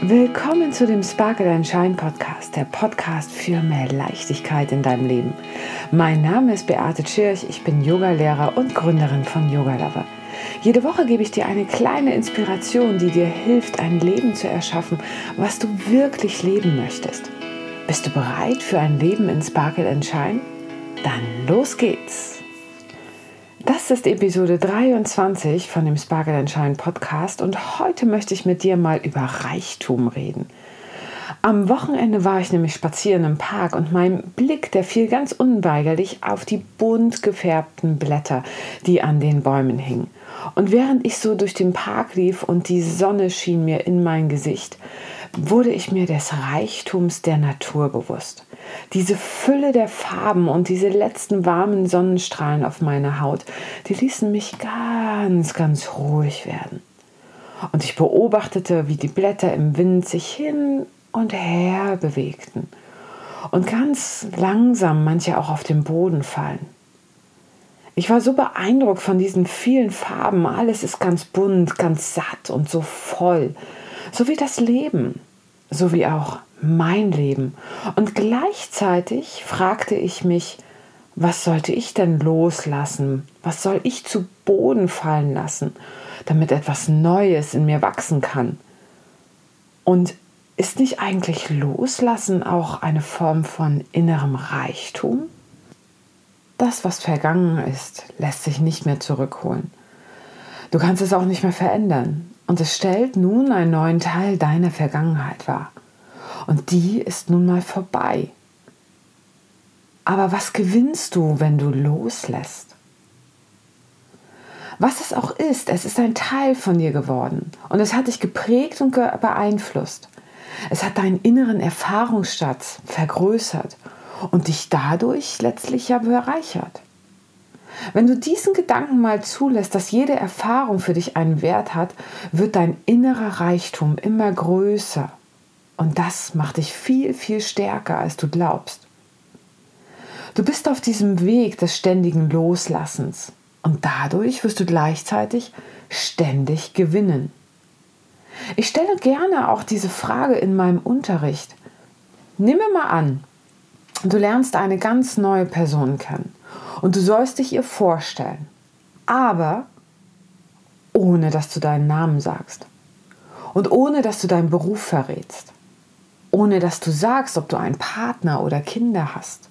Willkommen zu dem Sparkle and Shine Podcast, der Podcast für mehr Leichtigkeit in deinem Leben. Mein Name ist Beate Tschirch, ich bin Yogalehrer und Gründerin von Yoga Lover. Jede Woche gebe ich dir eine kleine Inspiration, die dir hilft, ein Leben zu erschaffen, was du wirklich leben möchtest. Bist du bereit für ein Leben in Sparkle and Shine? Dann los geht's! Das ist Episode 23 von dem Sparkle and Shine Podcast und heute möchte ich mit dir mal über Reichtum reden. Am Wochenende war ich nämlich spazieren im Park und mein Blick, der fiel ganz unweigerlich auf die bunt gefärbten Blätter, die an den Bäumen hingen. Und während ich so durch den Park lief und die Sonne schien mir in mein Gesicht, wurde ich mir des Reichtums der Natur bewusst. Diese Fülle der Farben und diese letzten warmen Sonnenstrahlen auf meiner Haut, die ließen mich ganz, ganz ruhig werden. Und ich beobachtete, wie die Blätter im Wind sich hin und her bewegten und ganz langsam manche auch auf den Boden fallen. Ich war so beeindruckt von diesen vielen Farben. Alles ist ganz bunt, ganz satt und so voll. So wie das Leben, so wie auch mein Leben. Und gleichzeitig fragte ich mich, was sollte ich denn loslassen? Was soll ich zu Boden fallen lassen, damit etwas Neues in mir wachsen kann? Und ist nicht eigentlich Loslassen auch eine Form von innerem Reichtum? Das, was vergangen ist, lässt sich nicht mehr zurückholen. Du kannst es auch nicht mehr verändern. Und es stellt nun einen neuen Teil deiner Vergangenheit wahr. Und die ist nun mal vorbei. Aber was gewinnst du, wenn du loslässt? Was es auch ist, es ist ein Teil von dir geworden und es hat dich geprägt und beeinflusst. Es hat deinen inneren Erfahrungsschatz vergrößert und dich dadurch letztlich ja bereichert. Wenn du diesen Gedanken mal zulässt, dass jede Erfahrung für dich einen Wert hat, wird dein innerer Reichtum immer größer und das macht dich viel, viel stärker, als du glaubst. Du bist auf diesem Weg des ständigen Loslassens und dadurch wirst du gleichzeitig ständig gewinnen. Ich stelle gerne auch diese Frage in meinem Unterricht. Nimm mal an, du lernst eine ganz neue Person kennen und du sollst dich ihr vorstellen, aber ohne dass du deinen Namen sagst und ohne dass du deinen Beruf verrätst ohne dass du sagst, ob du einen Partner oder Kinder hast.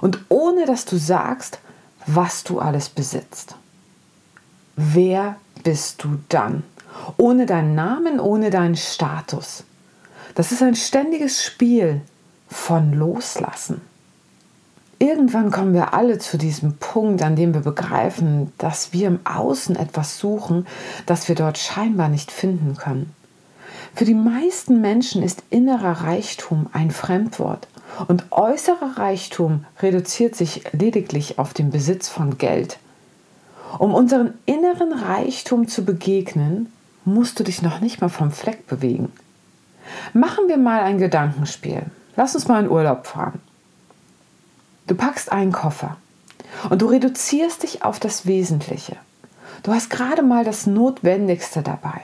Und ohne dass du sagst, was du alles besitzt. Wer bist du dann? Ohne deinen Namen, ohne deinen Status. Das ist ein ständiges Spiel von Loslassen. Irgendwann kommen wir alle zu diesem Punkt, an dem wir begreifen, dass wir im Außen etwas suchen, das wir dort scheinbar nicht finden können. Für die meisten Menschen ist innerer Reichtum ein Fremdwort und äußerer Reichtum reduziert sich lediglich auf den Besitz von Geld. Um unseren inneren Reichtum zu begegnen, musst du dich noch nicht mal vom Fleck bewegen. Machen wir mal ein Gedankenspiel. Lass uns mal in Urlaub fahren. Du packst einen Koffer und du reduzierst dich auf das Wesentliche. Du hast gerade mal das Notwendigste dabei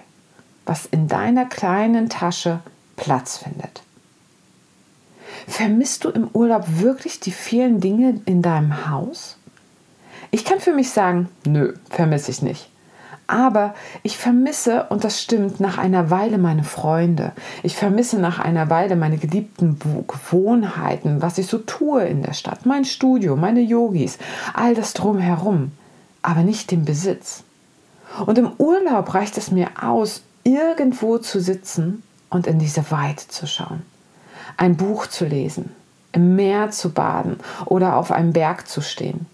was in deiner kleinen Tasche Platz findet. Vermisst du im Urlaub wirklich die vielen Dinge in deinem Haus? Ich kann für mich sagen, nö, vermisse ich nicht. Aber ich vermisse, und das stimmt, nach einer Weile meine Freunde. Ich vermisse nach einer Weile meine geliebten Gewohnheiten, was ich so tue in der Stadt, mein Studio, meine Yogis, all das drumherum, aber nicht den Besitz. Und im Urlaub reicht es mir aus, irgendwo zu sitzen und in diese Weite zu schauen, ein Buch zu lesen, im Meer zu baden oder auf einem Berg zu stehen.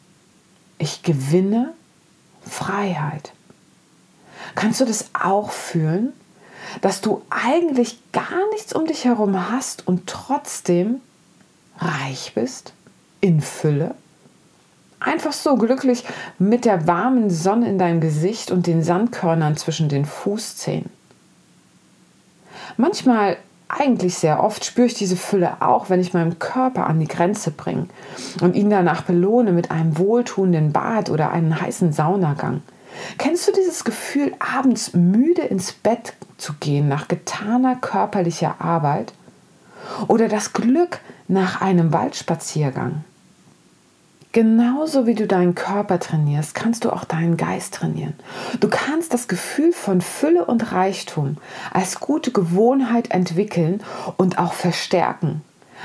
Ich gewinne Freiheit. Kannst du das auch fühlen, dass du eigentlich gar nichts um dich herum hast und trotzdem reich bist, in Fülle? Einfach so glücklich mit der warmen Sonne in deinem Gesicht und den Sandkörnern zwischen den Fußzehen. Manchmal, eigentlich sehr oft, spüre ich diese Fülle auch, wenn ich meinen Körper an die Grenze bringe und ihn danach belohne mit einem wohltuenden Bad oder einem heißen Saunagang. Kennst du dieses Gefühl, abends müde ins Bett zu gehen nach getaner körperlicher Arbeit? Oder das Glück nach einem Waldspaziergang? Genauso wie du deinen Körper trainierst, kannst du auch deinen Geist trainieren. Du kannst das Gefühl von Fülle und Reichtum als gute Gewohnheit entwickeln und auch verstärken.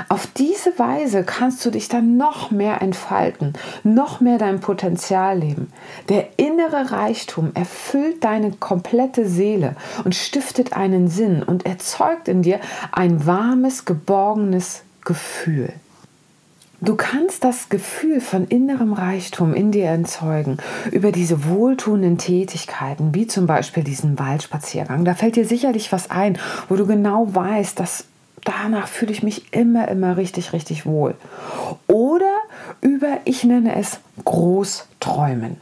Auf diese Weise kannst du dich dann noch mehr entfalten, noch mehr dein Potenzial leben. Der innere Reichtum erfüllt deine komplette Seele und stiftet einen Sinn und erzeugt in dir ein warmes, geborgenes Gefühl. Du kannst das Gefühl von innerem Reichtum in dir erzeugen über diese wohltuenden Tätigkeiten, wie zum Beispiel diesen Waldspaziergang. Da fällt dir sicherlich was ein, wo du genau weißt, dass danach fühle ich mich immer, immer richtig, richtig wohl. Oder über, ich nenne es Großträumen.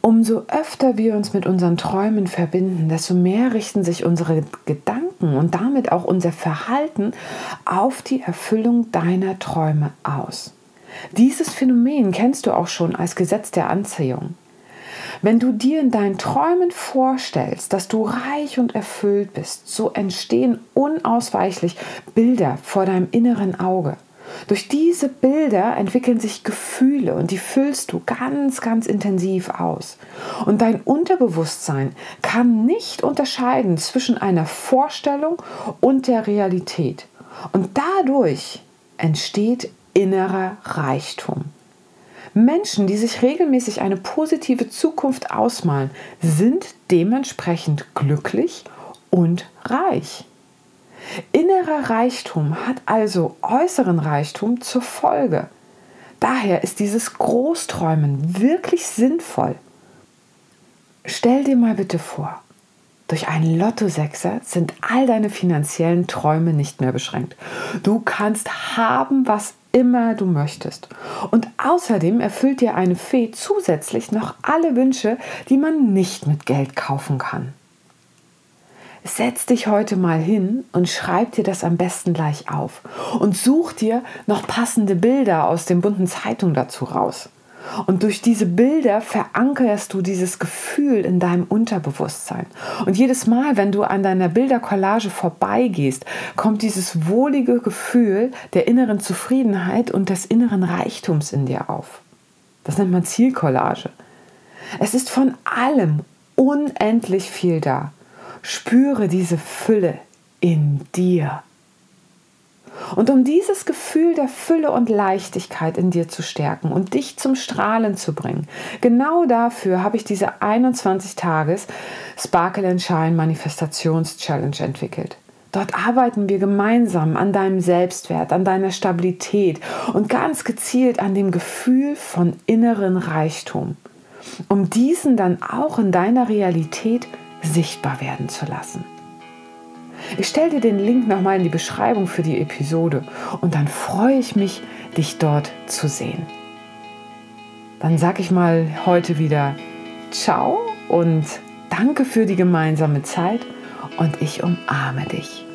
Umso öfter wir uns mit unseren Träumen verbinden, desto mehr richten sich unsere Gedanken und damit auch unser Verhalten auf die Erfüllung deiner Träume aus. Dieses Phänomen kennst du auch schon als Gesetz der Anziehung. Wenn du dir in deinen Träumen vorstellst, dass du reich und erfüllt bist, so entstehen unausweichlich Bilder vor deinem inneren Auge. Durch diese Bilder entwickeln sich Gefühle und die füllst du ganz, ganz intensiv aus. Und dein Unterbewusstsein kann nicht unterscheiden zwischen einer Vorstellung und der Realität. Und dadurch entsteht innerer Reichtum. Menschen, die sich regelmäßig eine positive Zukunft ausmalen, sind dementsprechend glücklich und reich. Innerer Reichtum hat also äußeren Reichtum zur Folge. Daher ist dieses Großträumen wirklich sinnvoll. Stell dir mal bitte vor, durch einen Lottosechser sind all deine finanziellen Träume nicht mehr beschränkt. Du kannst haben, was immer du möchtest. Und außerdem erfüllt dir eine Fee zusätzlich noch alle Wünsche, die man nicht mit Geld kaufen kann. Setz dich heute mal hin und schreib dir das am besten gleich auf und such dir noch passende Bilder aus den bunten Zeitungen dazu raus. Und durch diese Bilder verankerst du dieses Gefühl in deinem Unterbewusstsein. Und jedes Mal, wenn du an deiner Bildercollage vorbeigehst, kommt dieses wohlige Gefühl der inneren Zufriedenheit und des inneren Reichtums in dir auf. Das nennt man Zielcollage. Es ist von allem unendlich viel da. Spüre diese Fülle in dir. Und um dieses Gefühl der Fülle und Leichtigkeit in dir zu stärken und dich zum Strahlen zu bringen, genau dafür habe ich diese 21 Tages Sparkle and Shine Manifestations Challenge entwickelt. Dort arbeiten wir gemeinsam an deinem Selbstwert, an deiner Stabilität und ganz gezielt an dem Gefühl von inneren Reichtum, um diesen dann auch in deiner Realität sichtbar werden zu lassen. Ich stelle dir den Link nochmal in die Beschreibung für die Episode und dann freue ich mich, dich dort zu sehen. Dann sage ich mal heute wieder Ciao und danke für die gemeinsame Zeit und ich umarme dich.